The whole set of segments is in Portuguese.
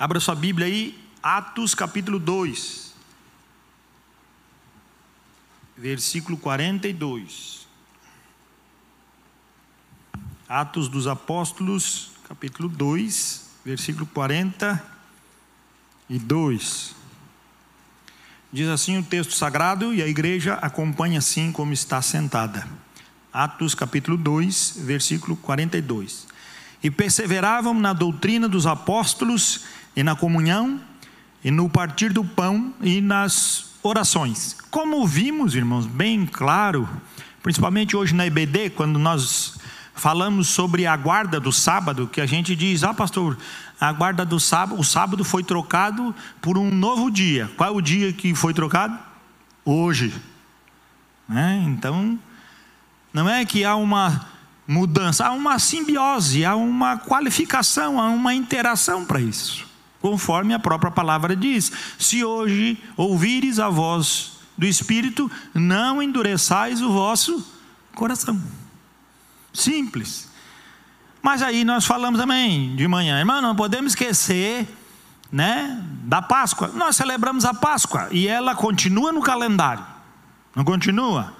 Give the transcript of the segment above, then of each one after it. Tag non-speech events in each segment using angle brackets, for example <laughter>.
Abra sua Bíblia aí, Atos capítulo 2, versículo 42. Atos dos Apóstolos, capítulo 2, versículo 42. Diz assim o texto sagrado e a igreja acompanha assim como está sentada. Atos capítulo 2, versículo 42. E perseveravam na doutrina dos apóstolos e na comunhão e no partir do pão e nas orações. Como vimos, irmãos, bem claro, principalmente hoje na EBD, quando nós falamos sobre a guarda do sábado, que a gente diz: "Ah, pastor, a guarda do sábado, o sábado foi trocado por um novo dia. Qual é o dia que foi trocado? Hoje. Né? Então, não é que há uma mudança, há uma simbiose, há uma qualificação, há uma interação para isso. Conforme a própria palavra diz: se hoje ouvires a voz do Espírito, não endureçais o vosso coração. Simples. Mas aí nós falamos também de manhã, irmão, não podemos esquecer, né, da Páscoa. Nós celebramos a Páscoa e ela continua no calendário. Não continua?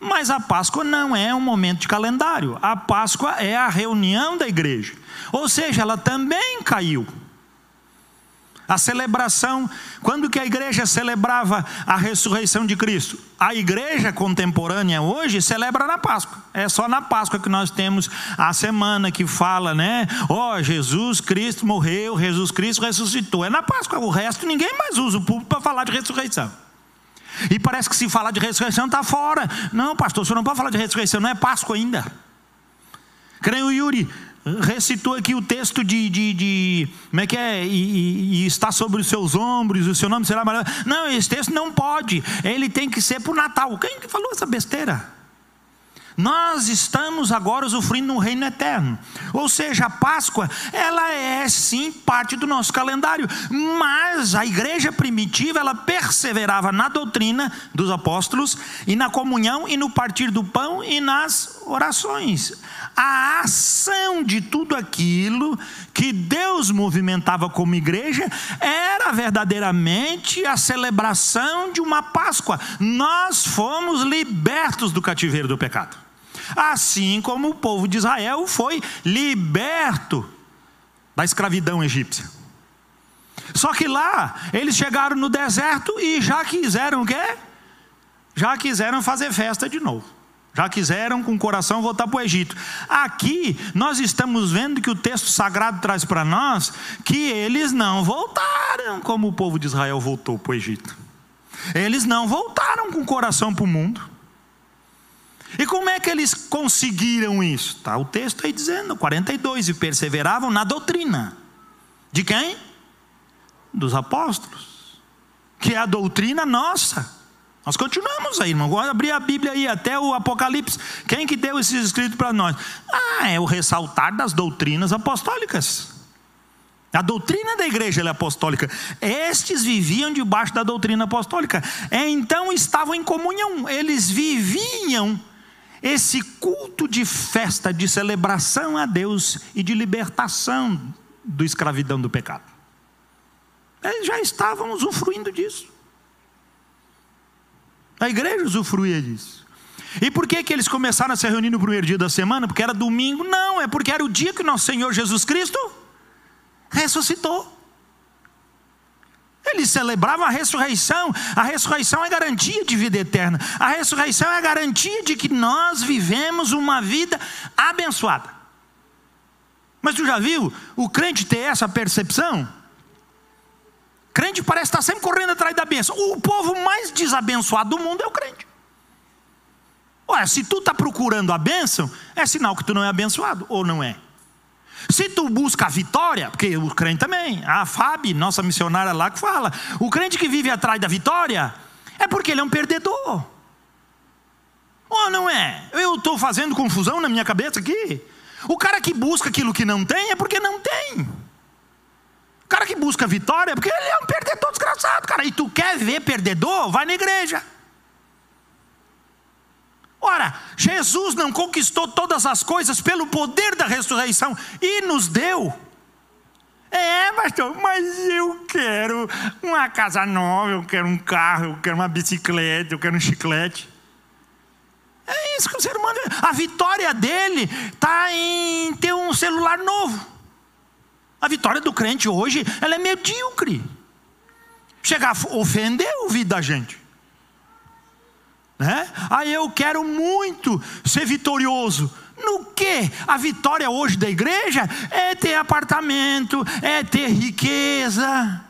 Mas a Páscoa não é um momento de calendário. A Páscoa é a reunião da igreja. Ou seja, ela também caiu. A celebração, quando que a igreja celebrava a ressurreição de Cristo? A igreja contemporânea hoje celebra na Páscoa. É só na Páscoa que nós temos a semana que fala, né? Ó, oh, Jesus Cristo morreu, Jesus Cristo ressuscitou. É na Páscoa. O resto ninguém mais usa o público para falar de ressurreição. E parece que se falar de ressurreição está fora. Não, pastor, senhor não pode falar de ressurreição, não é Páscoa ainda. Creio, Yuri, recitou aqui o texto de, de, de como é que é? E, e, está sobre os seus ombros, o seu nome será maravilhoso. Não, esse texto não pode. Ele tem que ser para o Natal. Quem que falou essa besteira? Nós estamos agora usufruindo no reino eterno. Ou seja, a Páscoa, ela é sim parte do nosso calendário, mas a igreja primitiva, ela perseverava na doutrina dos apóstolos e na comunhão e no partir do pão e nas orações. A ação de tudo aquilo que Deus movimentava como igreja era verdadeiramente a celebração de uma Páscoa. Nós fomos libertos do cativeiro do pecado assim como o povo de Israel foi liberto da escravidão egípcia. Só que lá, eles chegaram no deserto e já quiseram o quê? Já quiseram fazer festa de novo. Já quiseram com o coração voltar para o Egito. Aqui nós estamos vendo que o texto sagrado traz para nós que eles não voltaram como o povo de Israel voltou para o Egito. Eles não voltaram com o coração para o mundo. E como é que eles conseguiram isso? Está o texto aí dizendo, 42, e perseveravam na doutrina. De quem? Dos apóstolos. Que é a doutrina nossa. Nós continuamos aí, irmão. Vamos abrir a Bíblia aí até o Apocalipse. Quem que deu esses escritos para nós? Ah, é o ressaltar das doutrinas apostólicas. A doutrina da igreja é apostólica. Estes viviam debaixo da doutrina apostólica. Então estavam em comunhão. Eles viviam esse culto de festa, de celebração a Deus e de libertação do escravidão do pecado. Eles já estavam usufruindo disso. A igreja usufruía disso. E por que, que eles começaram a se reunir no primeiro dia da semana? Porque era domingo? Não, é porque era o dia que nosso Senhor Jesus Cristo ressuscitou. Eles celebravam a ressurreição. A ressurreição é garantia de vida eterna. A ressurreição é garantia de que nós vivemos uma vida abençoada. Mas tu já viu o crente ter essa percepção? Crente parece estar sempre correndo atrás da bênção. O povo mais desabençoado do mundo é o crente. Olha, se tu está procurando a bênção, é sinal que tu não é abençoado, ou não é? Se tu busca a vitória, porque o crente também, a Fábio, nossa missionária lá que fala, o crente que vive atrás da vitória é porque ele é um perdedor. Ou não é? Eu estou fazendo confusão na minha cabeça aqui. O cara que busca aquilo que não tem é porque não tem. O cara que busca vitória é porque ele é um perdedor desgraçado, cara. E tu quer ver perdedor? Vai na igreja. Ora, Jesus não conquistou todas as coisas pelo poder da ressurreição e nos deu. É, pastor, mas eu quero uma casa nova, eu quero um carro, eu quero uma bicicleta, eu quero um chiclete. É isso que o ser humano. A vitória dele está em ter um celular novo. A vitória do crente hoje, ela é medíocre. Chegar a ofender o ouvido da gente. Né? Aí eu quero muito ser vitorioso. No que? A vitória hoje da igreja é ter apartamento, é ter riqueza.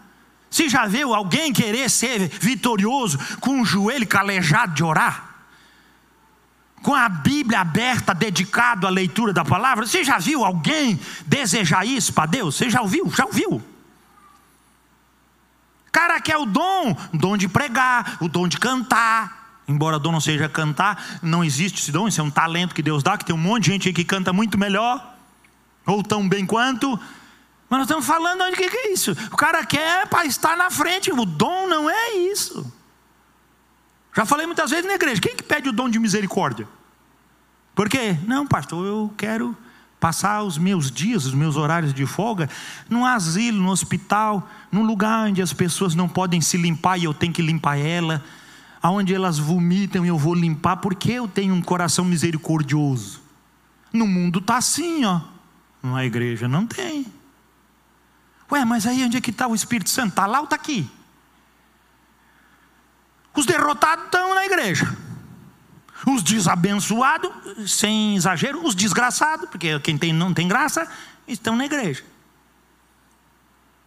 Você já viu alguém querer ser vitorioso com o joelho calejado de orar? Com a Bíblia aberta, dedicado à leitura da palavra? Você já viu alguém desejar isso para Deus? Você já ouviu? Já ouviu? Cara quer o dom, o dom de pregar, o dom de cantar, Embora dom não seja cantar, não existe esse dom, isso é um talento que Deus dá, que tem um monte de gente aí que canta muito melhor, ou tão bem quanto. Mas nós estamos falando de que, que é isso? O cara quer para estar na frente, o dom não é isso. Já falei muitas vezes na igreja, quem que pede o dom de misericórdia? Por quê? Não, pastor, eu quero passar os meus dias, os meus horários de folga, num asilo, no hospital, num lugar onde as pessoas não podem se limpar e eu tenho que limpar ela aonde elas vomitam eu vou limpar, porque eu tenho um coração misericordioso. No mundo está assim, ó. Na igreja não tem. Ué, mas aí onde é que está o Espírito Santo? Está lá ou está aqui? Os derrotados estão na igreja. Os desabençoados, sem exagero, os desgraçados, porque quem tem, não tem graça, estão na igreja.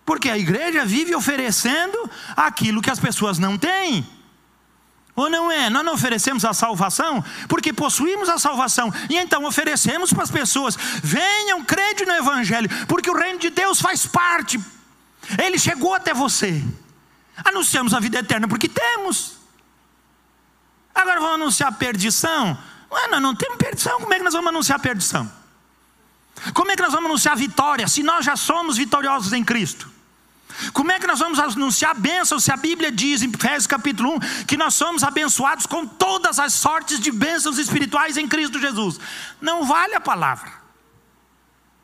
Porque a igreja vive oferecendo aquilo que as pessoas não têm. Ou não é? Nós não oferecemos a salvação porque possuímos a salvação. E então oferecemos para as pessoas: venham, crede no Evangelho, porque o reino de Deus faz parte. Ele chegou até você. Anunciamos a vida eterna porque temos. Agora vamos anunciar perdição? Ué, nós não temos perdição, como é que nós vamos anunciar perdição? Como é que nós vamos anunciar vitória se nós já somos vitoriosos em Cristo? Como é que nós vamos anunciar bênção se a Bíblia diz em Efésios capítulo 1 que nós somos abençoados com todas as sortes de bênçãos espirituais em Cristo Jesus? Não vale a palavra.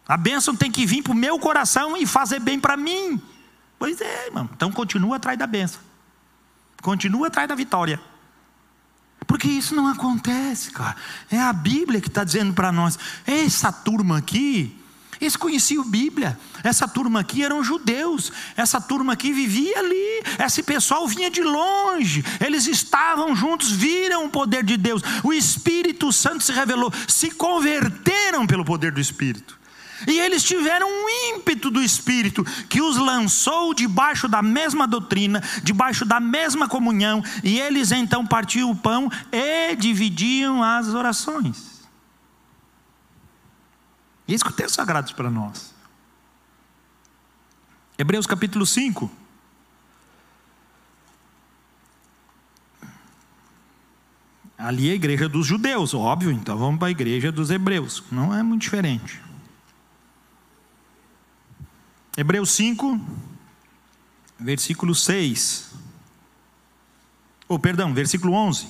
A bênção tem que vir para o meu coração e fazer bem para mim. Pois é, irmão. Então continua atrás da bênção. Continua atrás da vitória. Porque isso não acontece, cara. É a Bíblia que está dizendo para nós. Essa turma aqui, eles conheciam Bíblia. Essa turma aqui eram judeus. Essa turma aqui vivia ali. Esse pessoal vinha de longe. Eles estavam juntos, viram o poder de Deus. O Espírito Santo se revelou. Se converteram pelo poder do Espírito. E eles tiveram um ímpeto do Espírito que os lançou debaixo da mesma doutrina, debaixo da mesma comunhão, e eles então partiam o pão e dividiam as orações. Isso que o texto sagrado para nós. Hebreus capítulo 5. Ali é a igreja dos judeus, óbvio, então vamos para a igreja dos hebreus. Não é muito diferente. Hebreus 5, versículo 6. Ou, oh, perdão, versículo 11.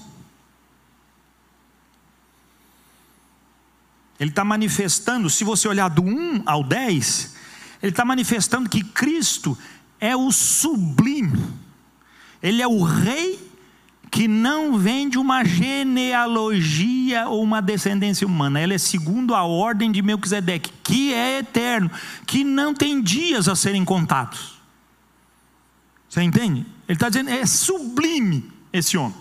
Ele está manifestando, se você olhar do 1 ao 10, ele está manifestando que Cristo é o sublime, ele é o rei que não vem de uma genealogia ou uma descendência humana, ele é segundo a ordem de Melquisedeque, que é eterno, que não tem dias a serem contados. Você entende? Ele está dizendo, é sublime esse homem.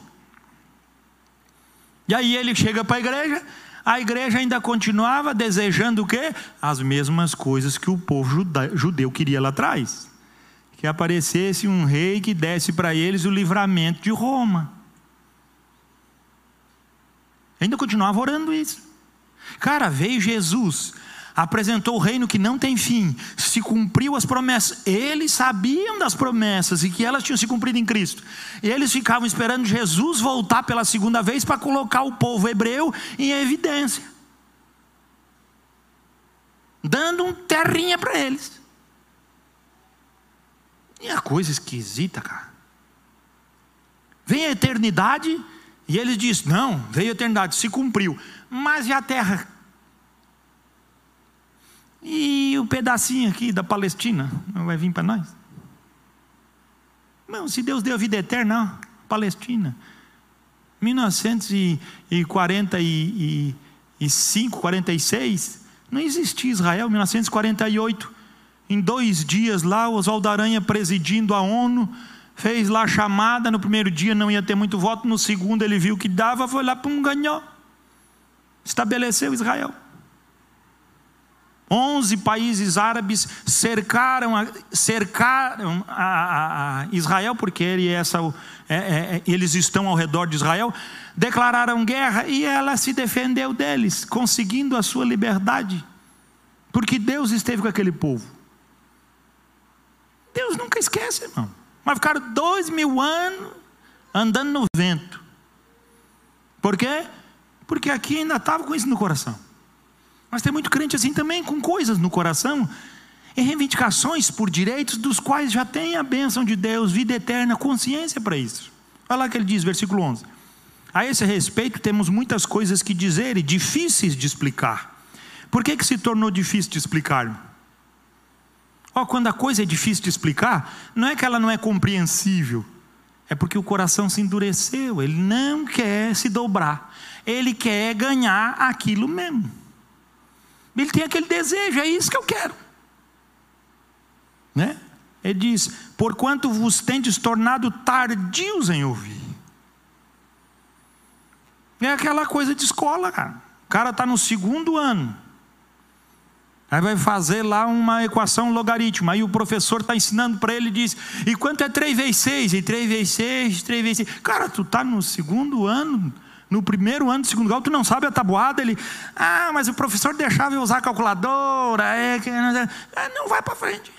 E aí ele chega para a igreja, a igreja ainda continuava desejando o quê? As mesmas coisas que o povo judeu queria lá atrás. Que aparecesse um rei que desse para eles o livramento de Roma. Ainda continuava orando isso. Cara, veio Jesus, apresentou o reino que não tem fim, se cumpriu as promessas. Eles sabiam das promessas e que elas tinham se cumprido em Cristo. E eles ficavam esperando Jesus voltar pela segunda vez para colocar o povo hebreu em evidência. Dando um terrinha para eles. E a coisa esquisita, cara. Vem a eternidade e eles dizem: Não, veio a eternidade, se cumpriu. Mas e a terra E o pedacinho aqui da Palestina não vai vir para nós? Não, se Deus deu a vida eterna, Palestina. 1945, 46, não existia Israel. 1948, em dois dias lá, Oswaldo Aranha presidindo a ONU, fez lá a chamada. No primeiro dia não ia ter muito voto, no segundo ele viu que dava, foi lá, pum, ganhou. Estabeleceu Israel. Onze países árabes cercaram, cercaram a, a, a Israel, porque ele essa, é, é, é, eles estão ao redor de Israel, declararam guerra e ela se defendeu deles, conseguindo a sua liberdade, porque Deus esteve com aquele povo. Deus nunca esquece, irmão. Mas ficaram dois mil anos andando no vento. Por quê? Porque aqui ainda estava com isso no coração. Mas tem muito crente assim também, com coisas no coração, e reivindicações por direitos dos quais já tem a bênção de Deus, vida eterna, consciência para isso. Olha lá que ele diz, versículo 11. A esse respeito, temos muitas coisas que dizer e difíceis de explicar. Por que, que se tornou difícil de explicar? Oh, quando a coisa é difícil de explicar, não é que ela não é compreensível, é porque o coração se endureceu, ele não quer se dobrar, ele quer ganhar aquilo mesmo. Ele tem aquele desejo, é isso que eu quero. Né? Ele diz: Porquanto vos tendes tornado tardios em ouvir. É aquela coisa de escola, cara. O cara está no segundo ano. Aí vai fazer lá uma equação logarítmica. Aí o professor está ensinando para ele e diz: E quanto é 3 vezes 6? E 3 vezes 6, 3 vezes 6. Cara, tu está no segundo ano no primeiro ano do segundo grau, tu não sabe a tabuada, ele, ah, mas o professor deixava eu usar a calculadora, é, é, não vai para frente.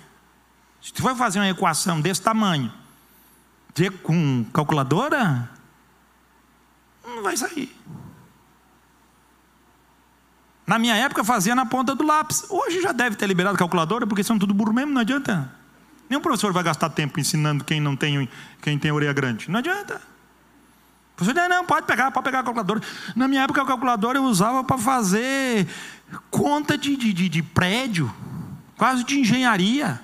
Se tu for fazer uma equação desse tamanho, com calculadora, não vai sair. Na minha época fazia na ponta do lápis. Hoje já deve ter liberado calculadora, porque são tudo burro mesmo, não adianta. Nenhum professor vai gastar tempo ensinando quem não tem, quem tem orelha grande. Não adianta. Você não, não, pode pegar, pode pegar a calculadora. Na minha época, a calculadora eu usava para fazer conta de, de, de, de prédio, quase de engenharia.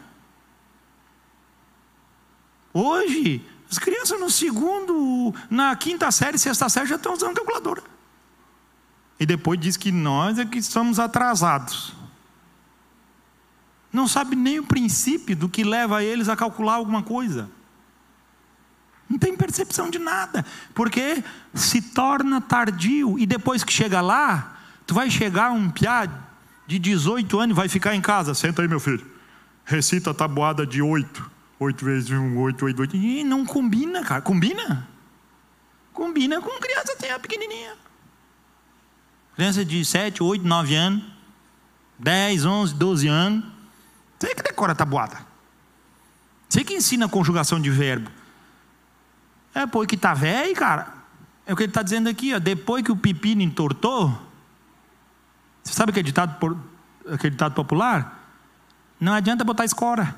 Hoje, as crianças no segundo, na quinta série, sexta série já estão usando calculadora. E depois diz que nós é que somos atrasados. Não sabe nem o princípio do que leva eles a calcular alguma coisa. Não tem percepção de nada, porque se torna tardio e depois que chega lá, tu vai chegar um piá de 18 anos e vai ficar em casa. Senta aí, meu filho. Recita a tabuada de 8. 8 vezes 1, 8, 8, 8. E não combina, cara. Combina? Combina com criança até pequenininha. Criança de 7, 8, 9 anos. 10, 11, 12 anos. Você que decora a tabuada. Você que ensina a conjugação de verbo. É, pô, que tá velho, cara. É o que ele está dizendo aqui, ó. Depois que o pepino entortou, você sabe aquele ditado, por, aquele ditado popular? Não adianta botar escora.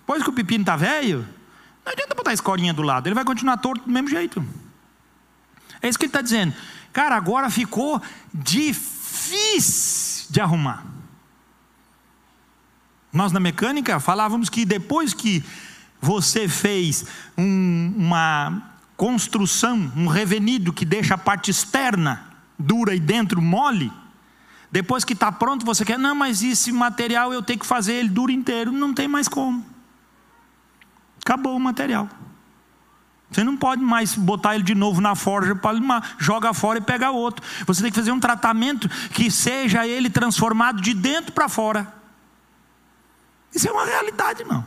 Depois que o pepino está velho, não adianta botar a escorinha do lado, ele vai continuar torto do mesmo jeito. É isso que ele está dizendo. Cara, agora ficou difícil de arrumar. Nós na mecânica falávamos que depois que você fez um, uma construção, um revenido que deixa a parte externa dura e dentro mole, depois que está pronto, você quer, não, mas esse material eu tenho que fazer ele duro inteiro. Não tem mais como. Acabou o material. Você não pode mais botar ele de novo na forja para joga fora e pega outro. Você tem que fazer um tratamento que seja ele transformado de dentro para fora. Isso é uma realidade, não.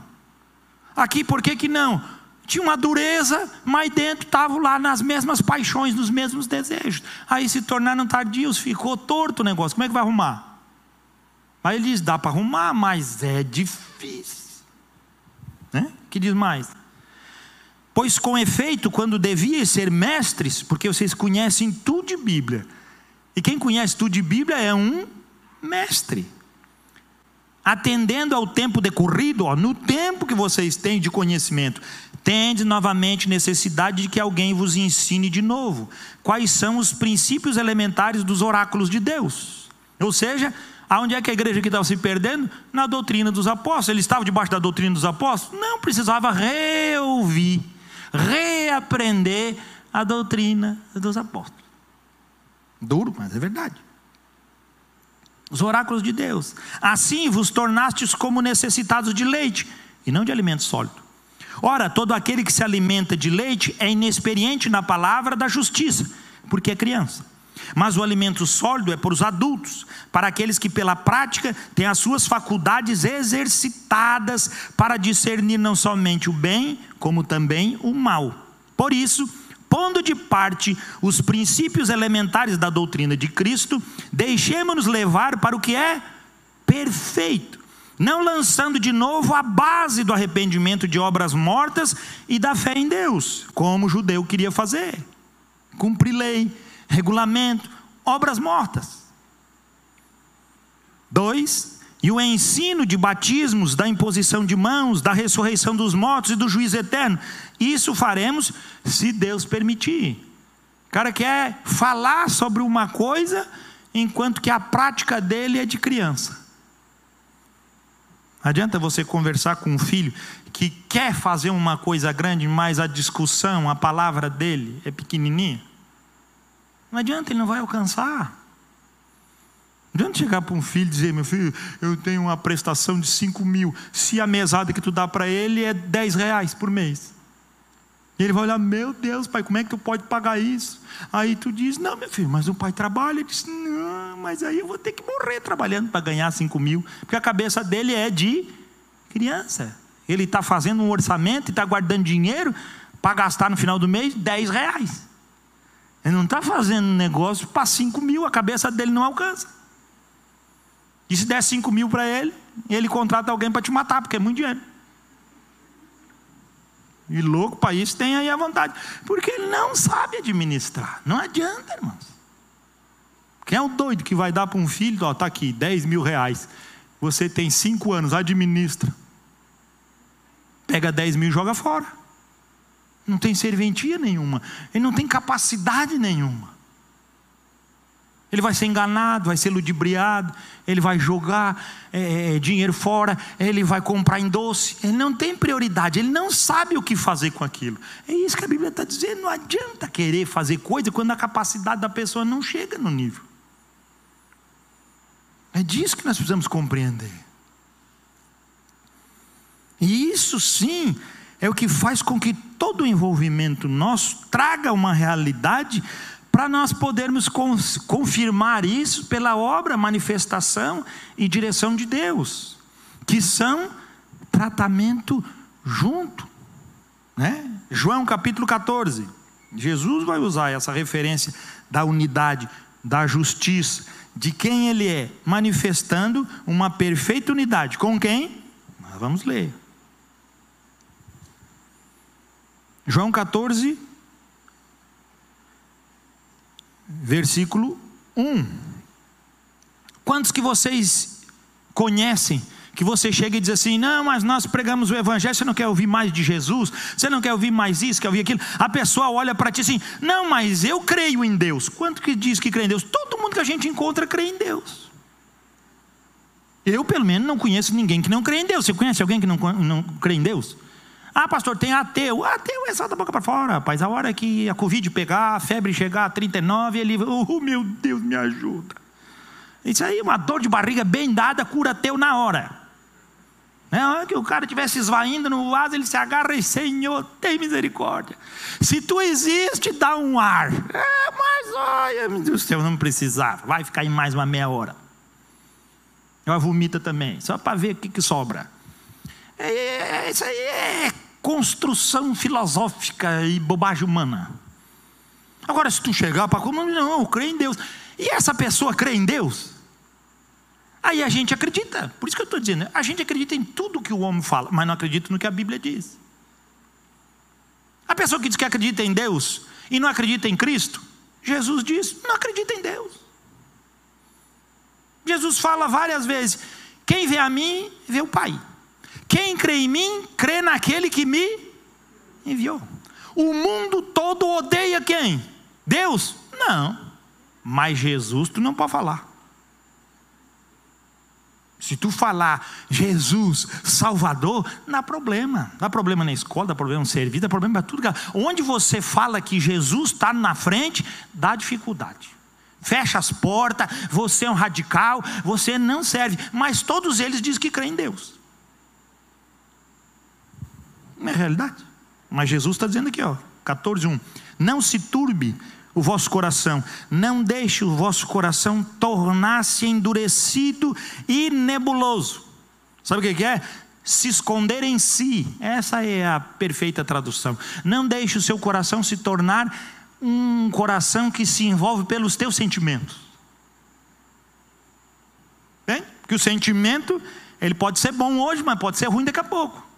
Aqui, por que, que não? Tinha uma dureza, mas dentro estavam lá nas mesmas paixões, nos mesmos desejos. Aí se tornaram tardios, ficou torto o negócio. Como é que vai arrumar? Aí ele diz: dá para arrumar, mas é difícil. Né? que diz mais? Pois com efeito, quando devia ser mestres, porque vocês conhecem tudo de Bíblia, e quem conhece tudo de Bíblia é um mestre atendendo ao tempo decorrido, ó, no tempo que vocês têm de conhecimento, tende novamente necessidade de que alguém vos ensine de novo quais são os princípios elementares dos oráculos de Deus. Ou seja, aonde é que a igreja que estava se perdendo? Na doutrina dos apóstolos. Ele estava debaixo da doutrina dos apóstolos? Não, precisava reouvir, reaprender a doutrina dos apóstolos. Duro, mas é verdade. Os oráculos de Deus. Assim vos tornastes como necessitados de leite e não de alimento sólido. Ora, todo aquele que se alimenta de leite é inexperiente na palavra da justiça, porque é criança. Mas o alimento sólido é para os adultos, para aqueles que pela prática têm as suas faculdades exercitadas para discernir não somente o bem, como também o mal. Por isso, pondo de parte os princípios elementares da doutrina de Cristo, deixemos-nos levar para o que é perfeito, não lançando de novo a base do arrependimento de obras mortas e da fé em Deus, como o judeu queria fazer. Cumprir lei, regulamento, obras mortas. Dois, e o ensino de batismos, da imposição de mãos, da ressurreição dos mortos e do juízo eterno. Isso faremos se Deus permitir. O cara quer falar sobre uma coisa, enquanto que a prática dele é de criança. Adianta você conversar com um filho que quer fazer uma coisa grande, mas a discussão, a palavra dele é pequenininha? Não adianta, ele não vai alcançar. Não adianta chegar para um filho e dizer, meu filho, eu tenho uma prestação de 5 mil. Se a mesada que tu dá para ele é 10 reais por mês. E ele vai olhar, meu Deus, pai, como é que tu pode pagar isso? Aí tu diz, não, meu filho, mas o pai trabalha. Ele diz, não, mas aí eu vou ter que morrer trabalhando para ganhar 5 mil. Porque a cabeça dele é de criança. Ele está fazendo um orçamento e está guardando dinheiro para gastar no final do mês 10 reais. Ele não está fazendo negócio para 5 mil, a cabeça dele não alcança. E se der 5 mil para ele, ele contrata alguém para te matar, porque é muito dinheiro. E louco para isso tem aí a vontade. Porque ele não sabe administrar. Não adianta, irmãos. Quem é o doido que vai dar para um filho, está aqui, 10 mil reais. Você tem 5 anos, administra. Pega 10 mil e joga fora. Não tem serventia nenhuma. Ele não tem capacidade nenhuma. Ele vai ser enganado, vai ser ludibriado, ele vai jogar é, é, dinheiro fora, ele vai comprar em doce. Ele não tem prioridade, ele não sabe o que fazer com aquilo. É isso que a Bíblia está dizendo. Não adianta querer fazer coisa quando a capacidade da pessoa não chega no nível. É disso que nós precisamos compreender. E isso sim é o que faz com que todo o envolvimento nosso traga uma realidade para nós podermos confirmar isso pela obra, manifestação e direção de Deus, que são tratamento junto. Né? João capítulo 14. Jesus vai usar essa referência da unidade, da justiça, de quem ele é, manifestando uma perfeita unidade. Com quem? Vamos ler. João 14, versículo 1. Quantos que vocês conhecem? Que você chega e diz assim: Não, mas nós pregamos o Evangelho, você não quer ouvir mais de Jesus? Você não quer ouvir mais isso, quer ouvir aquilo? A pessoa olha para ti assim: Não, mas eu creio em Deus. Quanto que diz que crê em Deus? Todo mundo que a gente encontra crê em Deus. Eu, pelo menos, não conheço ninguém que não crê em Deus. Você conhece alguém que não, não crê em Deus? Ah, pastor, tem ateu. Ateu é só da boca para fora, rapaz. A hora que a Covid pegar, a febre chegar a 39, ele, oh meu Deus, me ajuda. Isso aí, uma dor de barriga bem dada, cura ateu na hora. Na hora que o cara estivesse esvaindo no vaso, ele se agarra e, Senhor, tem misericórdia. Se tu existe, dá um ar. É, mas olha, meu Deus do céu, não precisava. Vai ficar em mais uma meia hora. Ela vomita também, só para ver o que, que sobra. É, é, isso aí é construção filosófica e bobagem humana. Agora, se tu chegar para como não, eu creio em Deus. E essa pessoa crê em Deus? Aí a gente acredita. Por isso que eu estou dizendo, a gente acredita em tudo que o homem fala, mas não acredita no que a Bíblia diz. A pessoa que diz que acredita em Deus e não acredita em Cristo, Jesus diz, não acredita em Deus. Jesus fala várias vezes: quem vê a mim, vê o Pai. Quem crê em mim, crê naquele que me enviou. O mundo todo odeia quem? Deus? Não. Mas Jesus tu não pode falar. Se tu falar Jesus, Salvador, dá problema. Dá problema na escola, dá problema no serviço, dá problema para tudo. Onde você fala que Jesus está na frente, dá dificuldade. Fecha as portas, você é um radical, você não serve. Mas todos eles dizem que creem em Deus. Não é realidade. Mas Jesus está dizendo aqui, ó, 14, 1. Não se turbe o vosso coração, não deixe o vosso coração tornar-se endurecido e nebuloso. Sabe o que é? Se esconder em si, essa é a perfeita tradução. Não deixe o seu coração se tornar um coração que se envolve pelos teus sentimentos. Bem? Que o sentimento, ele pode ser bom hoje, mas pode ser ruim daqui a pouco.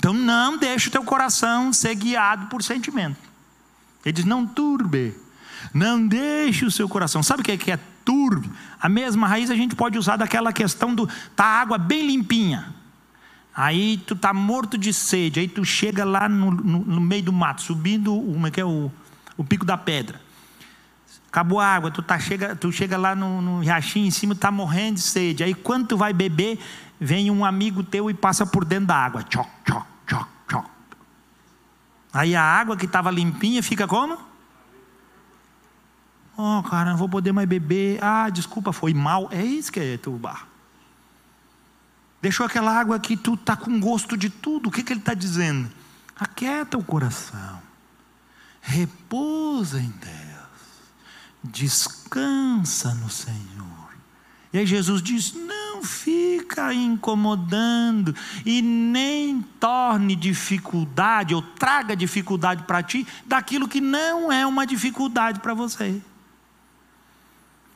Então não deixe o teu coração ser guiado por sentimento. Ele diz: não turbe, não deixe o seu coração. Sabe o que é, é turbe? A mesma raiz a gente pode usar daquela questão do tá água bem limpinha. Aí tu tá morto de sede, aí tu chega lá no, no, no meio do mato, subindo é que é o, o pico da pedra. Acabou a água, tu, tá, chega, tu chega lá no, no riachinho em cima, tá morrendo de sede. Aí quando tu vai beber, vem um amigo teu e passa por dentro da água. Tchoc, tchoc, tchoc, tchoc. Aí a água que estava limpinha fica como? Oh, cara, não vou poder mais beber. Ah, desculpa, foi mal. É isso que é turbar. Deixou aquela água que tu tá com gosto de tudo. O que, que ele está dizendo? Aquieta o coração. Repousa em Deus. Descansa no Senhor. E aí Jesus diz: não fica incomodando e nem torne dificuldade ou traga dificuldade para ti daquilo que não é uma dificuldade para você.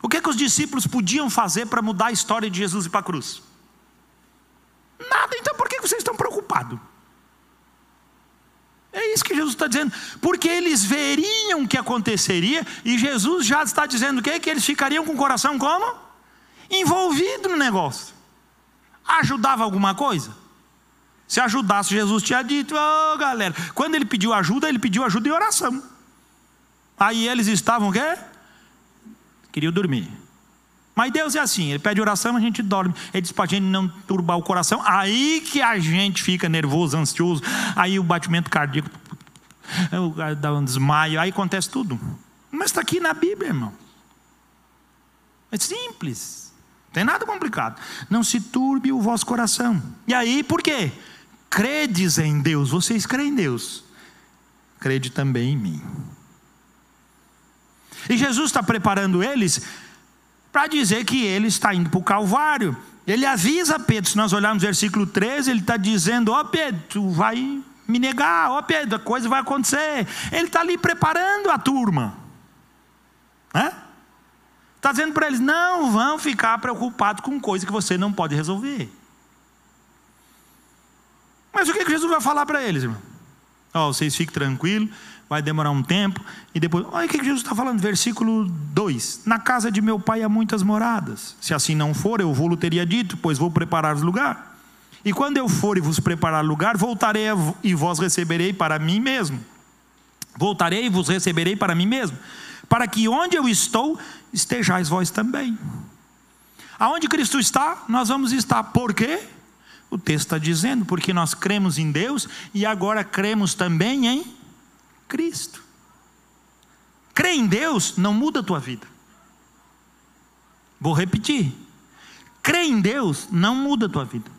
O que, é que os discípulos podiam fazer para mudar a história de Jesus e para a cruz? Nada, então por que vocês estão preocupados? É isso que Jesus está dizendo, porque eles veriam o que aconteceria, e Jesus já está dizendo o quê? Que eles ficariam com o coração como? Envolvido no negócio. Ajudava alguma coisa? Se ajudasse, Jesus tinha dito, oh, galera, quando ele pediu ajuda, ele pediu ajuda em oração. Aí eles estavam o quê? Queriam dormir. Mas Deus é assim, ele pede oração, a gente dorme. Ele diz para a gente não turbar o coração. Aí que a gente fica nervoso, ansioso. Aí o batimento cardíaco dá um desmaio, aí acontece tudo. Mas está aqui na Bíblia, irmão. É simples tem nada complicado. Não se turbe o vosso coração. E aí, por quê? Credes em Deus, vocês creem em Deus. Crede também em mim. E Jesus está preparando eles para dizer que ele está indo para o Calvário. Ele avisa Pedro, se nós olharmos o versículo 13, ele está dizendo: Ó oh, Pedro, tu vai me negar, ó oh, Pedro, a coisa vai acontecer. Ele está ali preparando a turma. Né? Está dizendo para eles: não vão ficar preocupados com coisa que você não pode resolver. Mas o que, que Jesus vai falar para eles, irmão? oh, vocês fiquem tranquilos, vai demorar um tempo, e depois. Olha o que, que Jesus está falando, versículo 2: Na casa de meu pai há muitas moradas. Se assim não for, eu vou-lhe teria dito, pois vou preparar lugar. E quando eu for e vos preparar lugar, voltarei e vós receberei para mim mesmo. Voltarei e vos receberei para mim mesmo para que onde eu estou, estejais vós também. Aonde Cristo está, nós vamos estar. Por quê? O texto está dizendo, porque nós cremos em Deus e agora cremos também em Cristo. Crer em Deus não muda a tua vida. Vou repetir. Crer em Deus não muda a tua vida.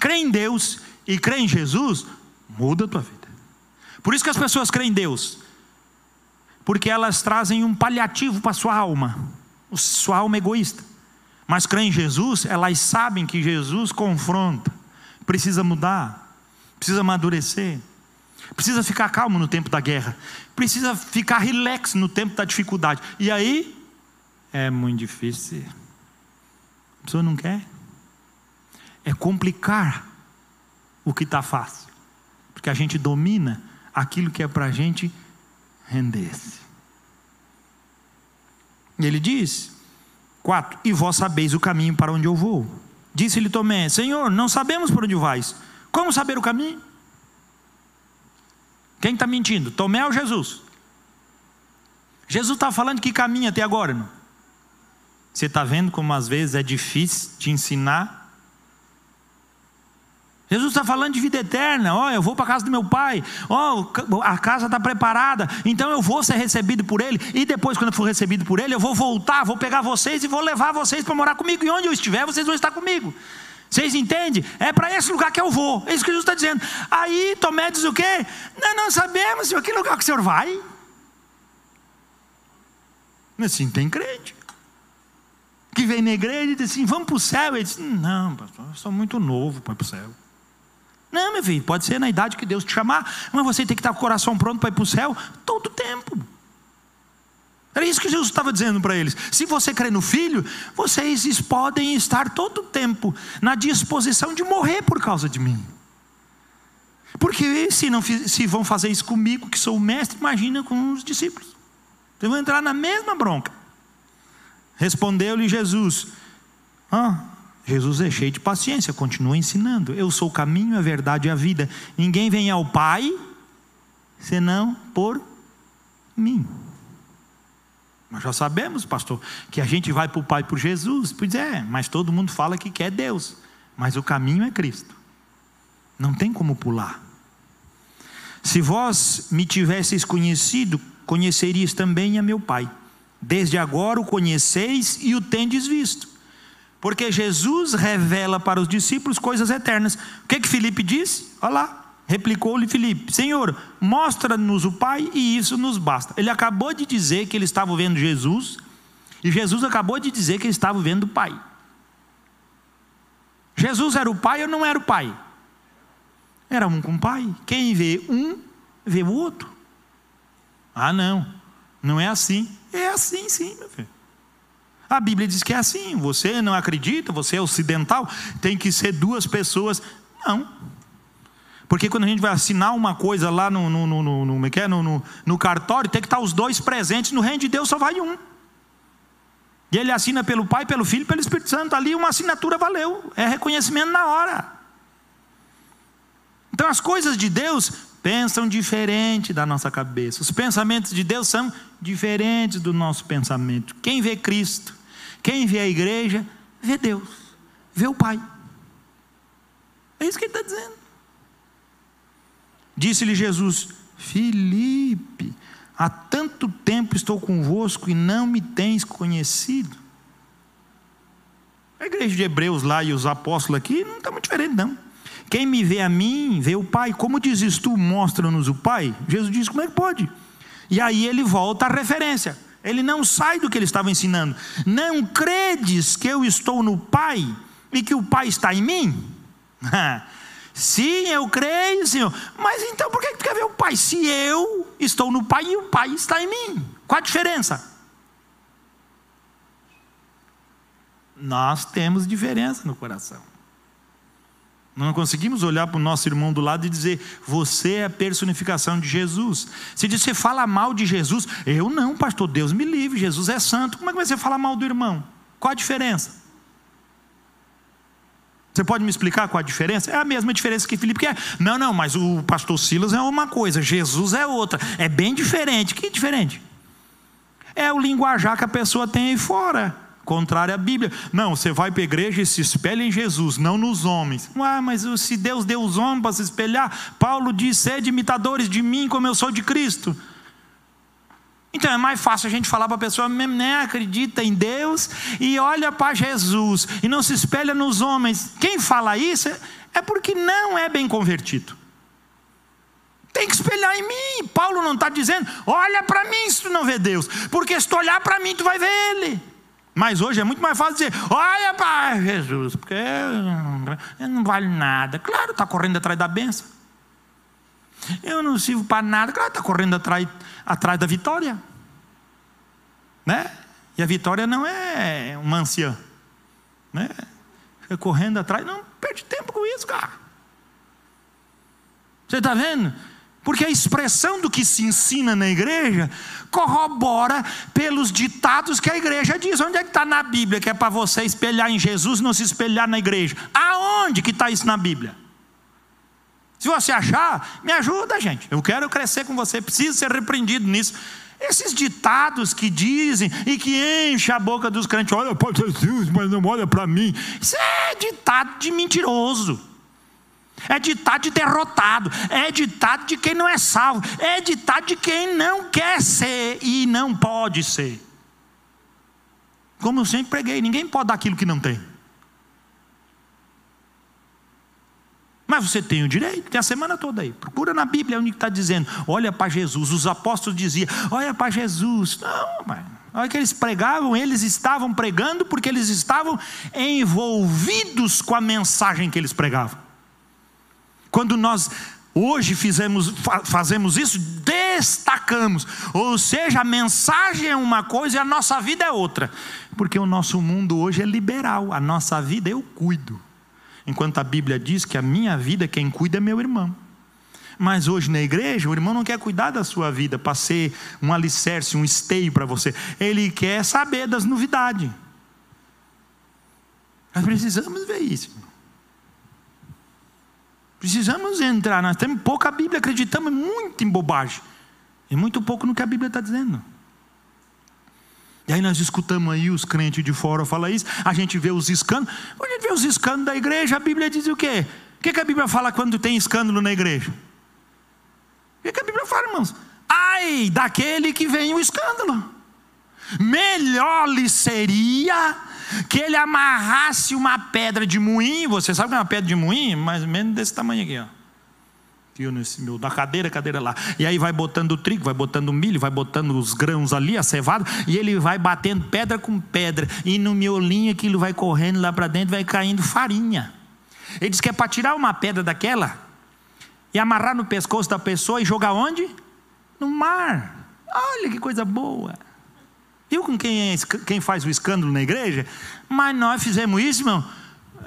Crer em Deus e crer em Jesus muda a tua vida. Por isso que as pessoas creem em Deus, porque elas trazem um paliativo para sua alma, sua alma egoísta. Mas creem em Jesus, elas sabem que Jesus confronta, precisa mudar, precisa amadurecer, precisa ficar calmo no tempo da guerra, precisa ficar relax no tempo da dificuldade. E aí, é muito difícil. A pessoa não quer. É complicar o que está fácil, porque a gente domina aquilo que é para a gente render-se. E ele diz: 4. E vós sabeis o caminho para onde eu vou. Disse-lhe Tomé: Senhor, não sabemos por onde vais. Como saber o caminho? Quem está mentindo? Tomé ou Jesus? Jesus está falando que caminho até agora? Você está vendo como às vezes é difícil te ensinar? Jesus está falando de vida eterna. Ó, oh, eu vou para a casa do meu pai. Ó, oh, a casa está preparada. Então eu vou ser recebido por ele. E depois, quando eu for recebido por ele, eu vou voltar, vou pegar vocês e vou levar vocês para morar comigo. E onde eu estiver, vocês vão estar comigo. Vocês entendem? É para esse lugar que eu vou. É isso que Jesus está dizendo. Aí Tomé diz o quê? Nós não sabemos, Senhor, que lugar que o Senhor vai. Assim, tem crente. Que vem na igreja e diz assim: vamos para o céu. Ele diz: não, pastor, eu sou muito novo para ir para o céu. Não, meu filho, pode ser na idade que Deus te chamar, mas você tem que estar com o coração pronto para ir para o céu todo o tempo. Era isso que Jesus estava dizendo para eles. Se você crê no Filho, vocês podem estar todo o tempo na disposição de morrer por causa de mim. Porque se, não, se vão fazer isso comigo, que sou o mestre, imagina com os discípulos. Vocês vão entrar na mesma bronca. Respondeu-lhe Jesus: ah, Jesus é cheio de paciência, continua ensinando. Eu sou o caminho, a verdade e a vida. Ninguém vem ao Pai senão por mim. Nós já sabemos, pastor, que a gente vai para o Pai por Jesus. Pois é, mas todo mundo fala que quer Deus. Mas o caminho é Cristo. Não tem como pular. Se vós me tivesseis conhecido, conhecerias também a meu Pai. Desde agora o conheceis e o tendes visto. Porque Jesus revela para os discípulos coisas eternas. O que que Felipe disse? Olha lá, replicou-lhe Felipe: Senhor, mostra-nos o Pai e isso nos basta. Ele acabou de dizer que ele estava vendo Jesus, e Jesus acabou de dizer que ele estava vendo o Pai. Jesus era o Pai ou não era o Pai? Era um com o Pai. Quem vê um, vê o outro. Ah, não, não é assim. É assim sim, meu filho. A Bíblia diz que é assim. Você não acredita, você é ocidental, tem que ser duas pessoas. Não. Porque quando a gente vai assinar uma coisa lá no, no, no, no, é é? no, no, no cartório, tem que estar os dois presentes. No reino de Deus só vai um. E ele assina pelo Pai, pelo Filho, pelo Espírito Santo. Ali uma assinatura valeu. É reconhecimento na hora. Então as coisas de Deus pensam diferente da nossa cabeça. Os pensamentos de Deus são diferentes do nosso pensamento. Quem vê Cristo quem vê a igreja, vê Deus, vê o Pai. É isso que ele está dizendo. Disse-lhe Jesus: Filipe, há tanto tempo estou convosco e não me tens conhecido. A igreja de Hebreus lá e os apóstolos aqui não está muito diferente, não. Quem me vê a mim, vê o Pai. Como dizes tu, mostra-nos o Pai? Jesus diz: como é que pode? E aí ele volta à referência. Ele não sai do que ele estava ensinando. Não credes que eu estou no Pai e que o Pai está em mim? <laughs> Sim, eu creio, Senhor. Mas então por que tu quer ver o Pai? Se eu estou no Pai e o Pai está em mim. Qual a diferença? Nós temos diferença no coração. Não conseguimos olhar para o nosso irmão do lado e dizer, você é a personificação de Jesus. Se diz, você fala mal de Jesus, eu não, pastor, Deus me livre, Jesus é santo. Como é que você fala mal do irmão? Qual a diferença? Você pode me explicar qual a diferença? É a mesma diferença que Filipe quer. Não, não, mas o pastor Silas é uma coisa, Jesus é outra. É bem diferente. Que diferente? É o linguajar que a pessoa tem aí fora contrária à Bíblia. Não, você vai para a igreja e se espelha em Jesus, não nos homens. Ah, mas se Deus deu os homens para se espelhar, Paulo diz: sede imitadores de mim como eu sou de Cristo. Então é mais fácil a gente falar para a pessoa nem acredita em Deus e olha para Jesus e não se espelha nos homens. Quem fala isso é porque não é bem convertido. Tem que espelhar em mim. Paulo não está dizendo, olha para mim se tu não vê Deus, porque se tu olhar para mim, tu vai ver Ele. Mas hoje é muito mais fácil dizer: olha para Jesus, porque não vale nada. Claro, está correndo atrás da benção. Eu não sirvo para nada. Claro, está correndo atrás, atrás da vitória. Né? E a vitória não é uma anciã. Né? Fica correndo atrás. Não perde tempo com isso, cara. Você está vendo? Porque a expressão do que se ensina na igreja corrobora pelos ditados que a igreja diz. Onde é que está na Bíblia que é para você espelhar em Jesus e não se espelhar na igreja? Aonde que está isso na Bíblia? Se você achar, me ajuda, gente. Eu quero crescer com você, preciso ser repreendido nisso. Esses ditados que dizem e que enchem a boca dos crentes, olha para Jesus, mas não olha para mim. Isso é ditado de mentiroso. É ditado de derrotado, é ditado de quem não é salvo, é ditado de quem não quer ser e não pode ser. Como eu sempre preguei, ninguém pode dar aquilo que não tem. Mas você tem o direito, tem a semana toda aí. Procura na Bíblia onde está dizendo: olha para Jesus. Os apóstolos diziam: olha para Jesus. Não, mas olha que eles pregavam, eles estavam pregando porque eles estavam envolvidos com a mensagem que eles pregavam. Quando nós hoje fizemos, fazemos isso, destacamos. Ou seja, a mensagem é uma coisa e a nossa vida é outra. Porque o nosso mundo hoje é liberal, a nossa vida eu cuido. Enquanto a Bíblia diz que a minha vida, quem cuida é meu irmão. Mas hoje na igreja, o irmão não quer cuidar da sua vida para ser um alicerce, um esteio para você. Ele quer saber das novidades. Nós precisamos ver isso. Precisamos entrar. Nós temos pouca Bíblia, acreditamos muito em bobagem. E muito pouco no que a Bíblia está dizendo. E aí nós escutamos aí os crentes de fora falar isso, a gente vê os escândalos. Quando a gente vê os escândalos da igreja, a Bíblia diz o quê? O que, que a Bíblia fala quando tem escândalo na igreja? O que, que a Bíblia fala, irmãos? Ai daquele que vem o escândalo. Melhor lhe seria que ele amarrasse uma pedra de moinho. Você sabe que é uma pedra de moinho? Mais ou menos desse tamanho aqui, ó eu nesse meu, da cadeira, cadeira lá. E aí vai botando o trigo, vai botando o milho, vai botando os grãos ali, a cevada, e ele vai batendo pedra com pedra. E no miolinho aquilo vai correndo lá para dentro, vai caindo farinha. Ele diz que é para tirar uma pedra daquela e amarrar no pescoço da pessoa e jogar onde? No mar. Olha que coisa boa. Viu com quem, é, quem faz o escândalo na igreja? Mas nós fizemos isso, irmão.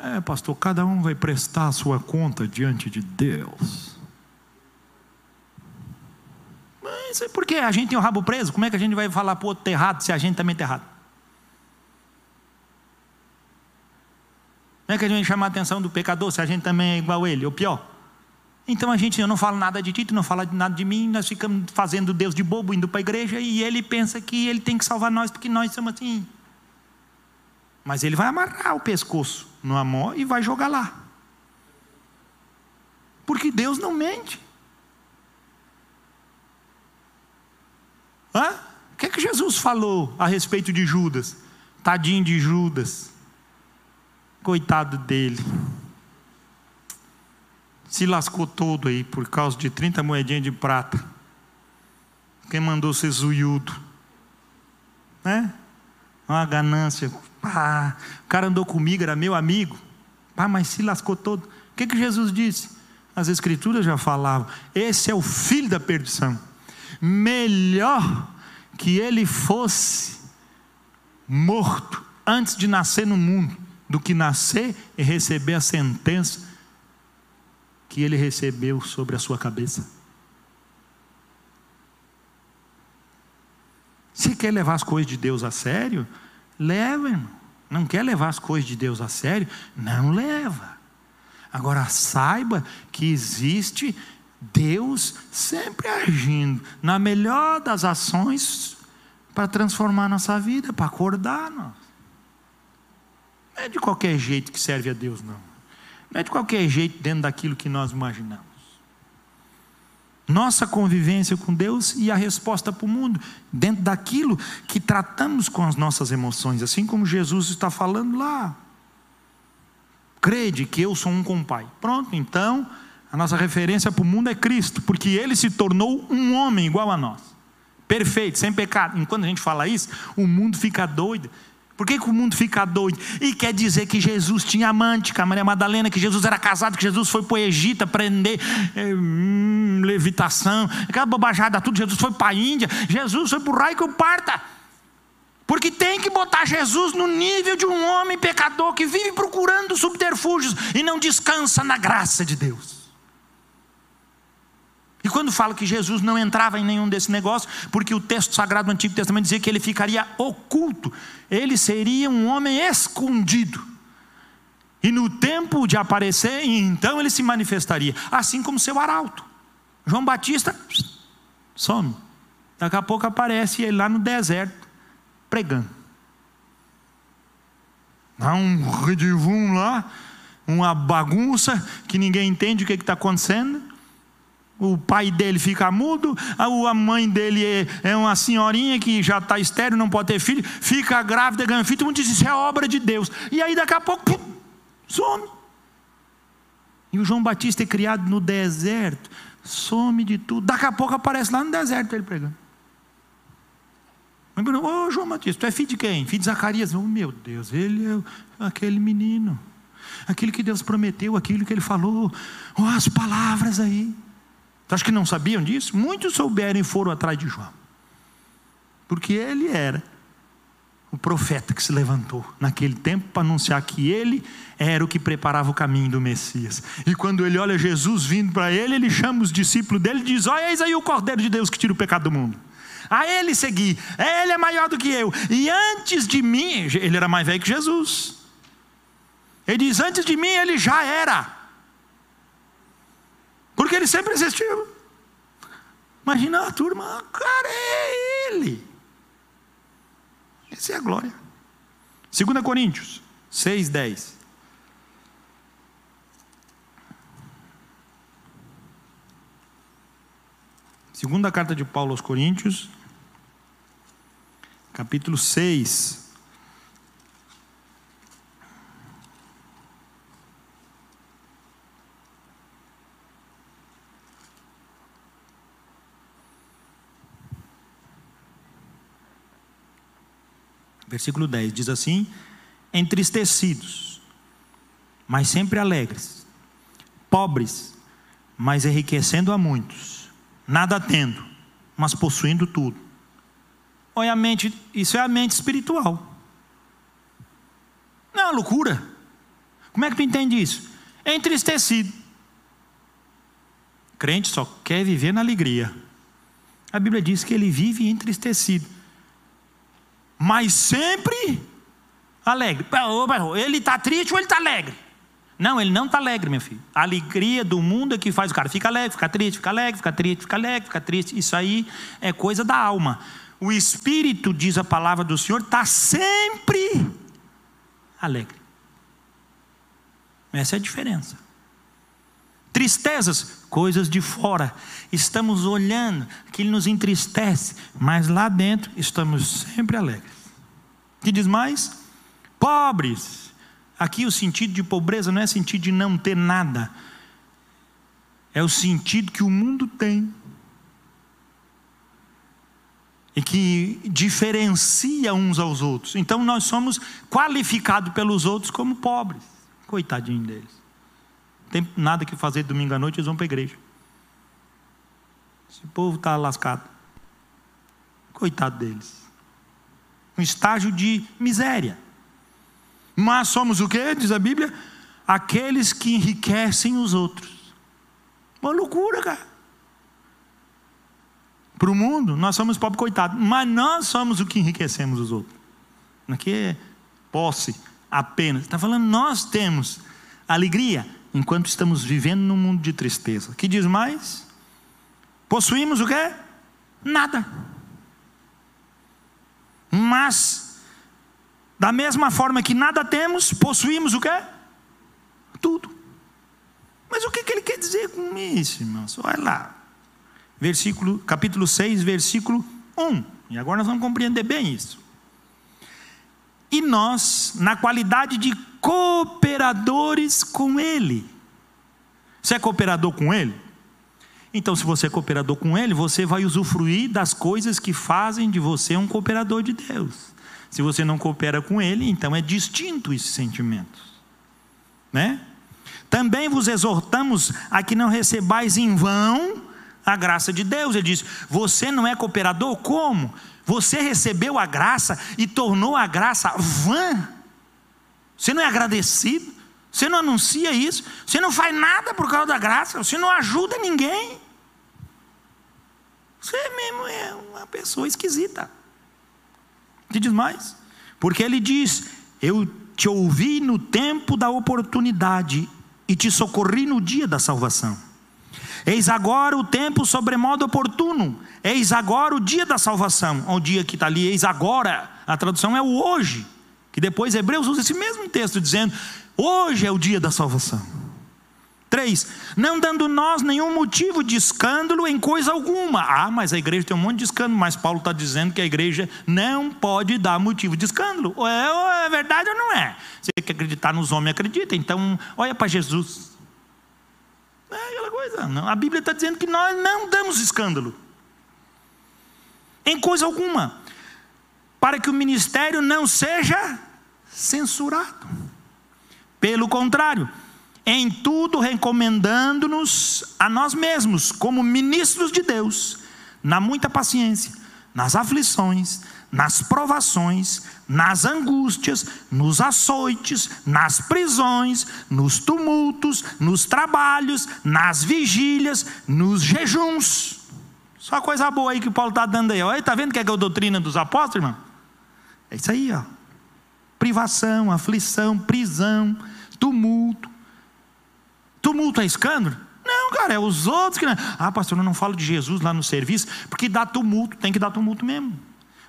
É, pastor, cada um vai prestar a sua conta diante de Deus. Mas é porque a gente tem o rabo preso, como é que a gente vai falar para o outro errado se a gente também está errado? Como é que a gente vai chamar a atenção do pecador se a gente também é igual a ele, ou pior? Então a gente, eu não falo nada de ti, tu não fala nada de mim, nós ficamos fazendo Deus de bobo, indo para a igreja, e ele pensa que ele tem que salvar nós porque nós somos assim. Mas ele vai amarrar o pescoço no amor e vai jogar lá. Porque Deus não mente. Hã? O que é que Jesus falou a respeito de Judas? Tadinho de Judas. Coitado dele. Se lascou todo aí por causa de 30 moedinhas de prata. Quem mandou ser zuiudo? Né? Uma ganância. Pá, o cara andou comigo, era meu amigo. Pá, mas se lascou todo. O que, que Jesus disse? As Escrituras já falavam. Esse é o filho da perdição melhor que ele fosse morto antes de nascer no mundo, do que nascer e receber a sentença que ele recebeu sobre a sua cabeça. Se quer levar as coisas de Deus a sério, leva, irmão. Não quer levar as coisas de Deus a sério? Não leva. Agora saiba que existe Deus sempre agindo na melhor das ações para transformar nossa vida, para acordar nós. Não é de qualquer jeito que serve a Deus, não. Não é de qualquer jeito dentro daquilo que nós imaginamos. Nossa convivência com Deus e a resposta para o mundo, dentro daquilo que tratamos com as nossas emoções, assim como Jesus está falando lá. Crede que eu sou um com o Pai. Pronto, então a nossa referência para o mundo é Cristo, porque ele se tornou um homem igual a nós, perfeito, sem pecado. Enquanto a gente fala isso, o mundo fica doido. Por que, que, o mundo fica doido? E quer dizer que Jesus tinha amante com a Maria Madalena, que Jesus era casado, que Jesus foi para o Egito aprender é, hum, levitação, aquela bobajada tudo. Jesus foi para a Índia, Jesus foi para o raio que o parta. Porque tem que botar Jesus no nível de um homem pecador que vive procurando subterfúgios e não descansa na graça de Deus. E quando fala que Jesus não entrava em nenhum desse negócio, porque o texto sagrado do Antigo Testamento dizia que ele ficaria oculto, ele seria um homem escondido. E no tempo de aparecer, então ele se manifestaria, assim como seu arauto. João Batista some. Daqui a pouco aparece ele lá no deserto, pregando. Há um redivum lá, uma bagunça que ninguém entende o que está acontecendo. O pai dele fica mudo, a mãe dele é, é uma senhorinha que já está estéreo, não pode ter filho, fica grávida, ganha filho, todo mundo diz isso é obra de Deus. E aí daqui a pouco, pum, some. E o João Batista é criado no deserto, some de tudo. Daqui a pouco aparece lá no deserto ele pregando. Ô oh, João Batista, tu é filho de quem? Filho de Zacarias. Oh, meu Deus, ele é aquele menino. Aquele que Deus prometeu, aquilo que ele falou. Oh, as palavras aí. Tu acha que não sabiam disso? Muitos souberam e foram atrás de João. Porque ele era o profeta que se levantou naquele tempo para anunciar que ele era o que preparava o caminho do Messias. E quando ele olha Jesus vindo para ele, ele chama os discípulos dele e diz: Olha, eis aí o Cordeiro de Deus que tira o pecado do mundo. A ele segui, ele é maior do que eu. E antes de mim, ele era mais velho que Jesus. Ele diz: Antes de mim, ele já era. Porque ele sempre existiu. Imagina a turma, cara, é ele. Essa é a glória. 2 Coríntios 6, 10. Segunda carta de Paulo aos Coríntios, capítulo 6. Versículo 10 diz assim: entristecidos, mas sempre alegres, pobres, mas enriquecendo a muitos, nada tendo, mas possuindo tudo. Olha a mente, isso é a mente espiritual. Não é uma loucura. Como é que tu entende isso? Entristecido. Crente só quer viver na alegria. A Bíblia diz que ele vive entristecido mas sempre alegre. Ele está triste ou ele está alegre? Não, ele não está alegre, meu filho. A alegria do mundo é que faz o cara ficar alegre, ficar triste, ficar alegre, ficar triste, ficar alegre, ficar triste. Isso aí é coisa da alma. O espírito, diz a palavra do Senhor, está sempre alegre. Essa é a diferença. Tristezas, coisas de fora. Estamos olhando, aquilo nos entristece, mas lá dentro estamos sempre alegres. Que diz mais? Pobres. Aqui o sentido de pobreza não é sentido de não ter nada, é o sentido que o mundo tem e que diferencia uns aos outros. Então nós somos qualificados pelos outros como pobres. Coitadinho deles tem nada que fazer domingo à noite, eles vão para a igreja. Esse povo está lascado. Coitado deles. Um estágio de miséria. Mas somos o que? Diz a Bíblia? Aqueles que enriquecem os outros. Uma loucura, cara. Para o mundo, nós somos pobres coitados. Mas nós somos o que enriquecemos os outros. Aqui é posse apenas. Está falando, nós temos alegria, enquanto estamos vivendo num mundo de tristeza. Que diz mais? Possuímos o quê? Nada. Mas, da mesma forma que nada temos, possuímos o quê? Tudo. Mas o que, ele quer dizer com isso, irmãos? Olha lá. Versículo, capítulo 6, versículo 1. E agora nós vamos compreender bem isso. E nós, na qualidade de cooperadores com Ele. Você é cooperador com Ele? Então, se você é cooperador com Ele, você vai usufruir das coisas que fazem de você um cooperador de Deus. Se você não coopera com Ele, então é distinto esses sentimentos, né? Também vos exortamos a que não recebais em vão a graça de Deus. Ele diz: Você não é cooperador? Como? Você recebeu a graça e tornou a graça vã. Você não é agradecido, você não anuncia isso, você não faz nada por causa da graça, você não ajuda ninguém. Você mesmo é uma pessoa esquisita. Que diz mais? Porque ele diz: Eu te ouvi no tempo da oportunidade e te socorri no dia da salvação. Eis agora o tempo sobremodo oportuno. Eis agora o dia da salvação. O dia que está ali, eis agora. A tradução é o hoje. Que depois Hebreus usa esse mesmo texto dizendo: hoje é o dia da salvação. 3. Não dando nós nenhum motivo de escândalo em coisa alguma. Ah, mas a igreja tem um monte de escândalo, mas Paulo está dizendo que a igreja não pode dar motivo de escândalo. Ou é, ou é verdade ou não é? Você quer acreditar nos homens, acredita. Então, olha para Jesus. Coisa. Não. A Bíblia está dizendo que nós não damos escândalo. Em coisa alguma. Para que o ministério não seja censurado. Pelo contrário em tudo recomendando-nos a nós mesmos, como ministros de Deus, na muita paciência, nas aflições, nas provações, nas angústias, nos açoites, nas prisões, nos tumultos, nos trabalhos, nas vigílias, nos jejuns. Só coisa boa aí que o Paulo está dando aí. Olha, está vendo que é a doutrina dos apóstolos, irmão? É isso aí, ó. Privação, aflição, prisão, tumulto, Tumulto é escândalo? Não, cara, é os outros que. Não. Ah, pastor, eu não falo de Jesus lá no serviço, porque dá tumulto, tem que dar tumulto mesmo.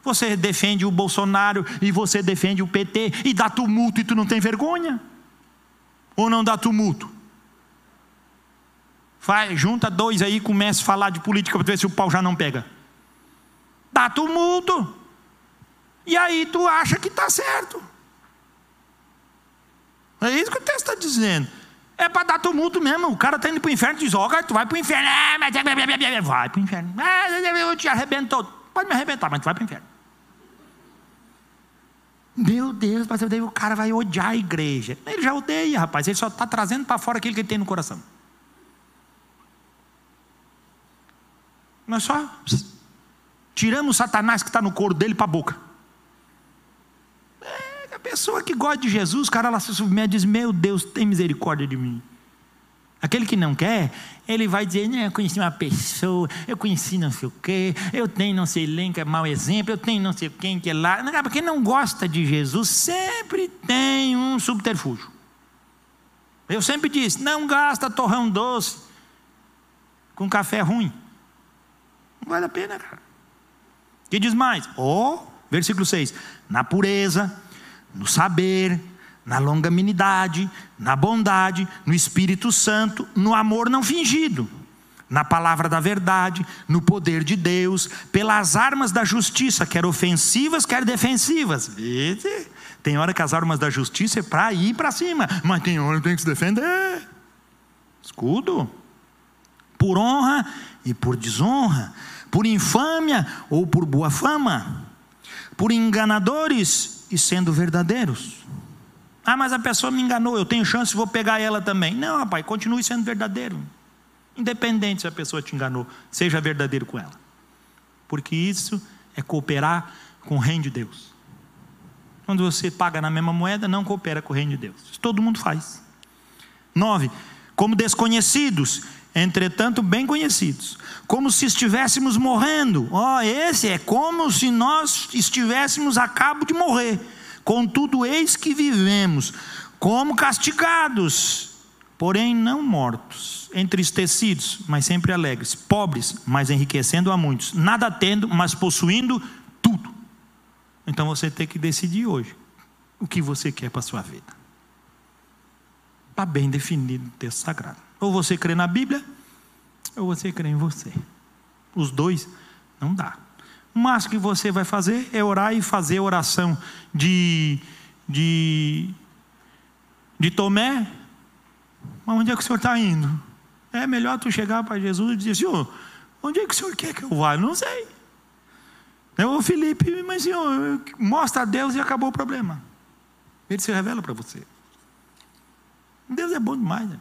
Você defende o Bolsonaro e você defende o PT e dá tumulto e tu não tem vergonha? Ou não dá tumulto? Vai, junta dois aí e começa a falar de política para ver se o pau já não pega. Dá tumulto. E aí tu acha que está certo. É isso que o texto está dizendo. É para dar tumulto mesmo. O cara está indo para o inferno e diz: Ó, tu vai para o inferno. Vai para o inferno. Eu te arrebento Pode me arrebentar, mas tu vai para o inferno. Meu Deus, pastor David, o cara vai odiar a igreja. Ele já odeia, rapaz. Ele só está trazendo para fora aquilo que ele tem no coração. Nós só tiramos o Satanás que está no couro dele para a boca. A pessoa que gosta de Jesus, cara, ela se submete e diz: Meu Deus, tem misericórdia de mim. Aquele que não quer, ele vai dizer: Eu conheci uma pessoa, eu conheci não sei o quê, eu tenho não sei quem que é mau exemplo, eu tenho não sei quem que é lá. Quem não gosta de Jesus sempre tem um subterfúgio. Eu sempre disse: Não gasta torrão doce com café ruim. Não vale a pena, cara. Que diz mais? Oh, versículo 6: Na pureza no saber, na longanimidade, na bondade, no Espírito Santo, no amor não fingido, na palavra da verdade, no poder de Deus, pelas armas da justiça, quer ofensivas, quer defensivas. Vede? Tem hora que as armas da justiça é para ir para cima, mas tem hora que tem que se defender. Escudo. Por honra e por desonra, por infâmia ou por boa fama, por enganadores e sendo verdadeiros. Ah, mas a pessoa me enganou, eu tenho chance, vou pegar ela também. Não, rapaz, continue sendo verdadeiro. Independente se a pessoa te enganou, seja verdadeiro com ela. Porque isso é cooperar com o reino de Deus. Quando você paga na mesma moeda, não coopera com o reino de Deus. Isso todo mundo faz. Nove, como desconhecidos, entretanto bem conhecidos, como se estivéssemos morrendo. Ó, oh, esse é como se nós estivéssemos a cabo de morrer. Contudo, eis que vivemos como castigados, porém não mortos, entristecidos, mas sempre alegres, pobres, mas enriquecendo a muitos, nada tendo, mas possuindo tudo. Então você tem que decidir hoje o que você quer para a sua vida. Está bem definido no texto sagrado. Ou você crê na Bíblia, ou você crê em você. Os dois não dá. O máximo que você vai fazer é orar e fazer oração de, de, de Tomé. Mas onde é que o senhor está indo? É melhor tu chegar para Jesus e dizer, Senhor, onde é que o senhor quer que eu vá? Eu não sei. Eu, Felipe, mas senhor, mostra a Deus e acabou o problema. Ele se revela para você. Deus é bom demais. Né?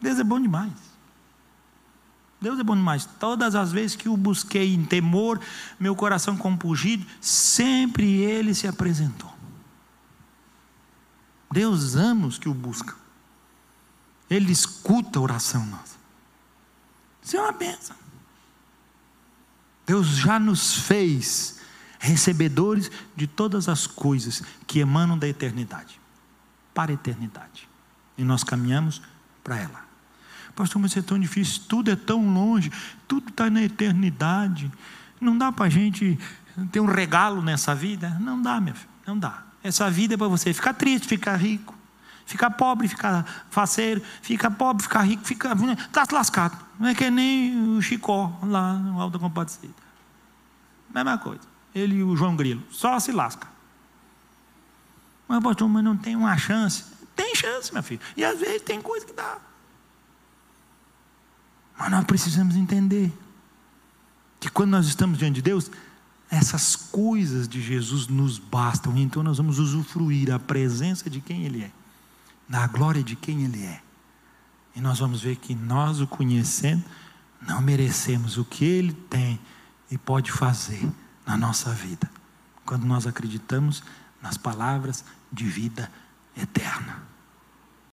Deus é bom demais. Deus é bom demais. Todas as vezes que o busquei em temor, meu coração compungido, sempre Ele se apresentou. Deus ama os que o buscam. Ele escuta a oração nossa. Isso é uma benção. Deus já nos fez recebedores de todas as coisas que emanam da eternidade para a eternidade. E nós caminhamos para ela. Pastor, mas é tão difícil, tudo é tão longe, tudo está na eternidade. Não dá para a gente ter um regalo nessa vida? Não dá, meu filho, não dá. Essa vida é para você ficar triste, ficar rico, ficar pobre, ficar faceiro, ficar pobre, ficar rico, ficar. Está lascado. Não é que nem o Chicó lá no Alto da Compadecida. Mesma coisa. Ele e o João Grilo. Só se lasca. Mas, pastor, mas não tem uma chance. Tem chance, meu filho. E às vezes tem coisa que dá. Mas nós precisamos entender que quando nós estamos diante de Deus, essas coisas de Jesus nos bastam. Então nós vamos usufruir a presença de quem Ele é, da glória de quem Ele é. E nós vamos ver que nós o conhecendo, não merecemos o que Ele tem e pode fazer na nossa vida, quando nós acreditamos nas palavras de vida eterna.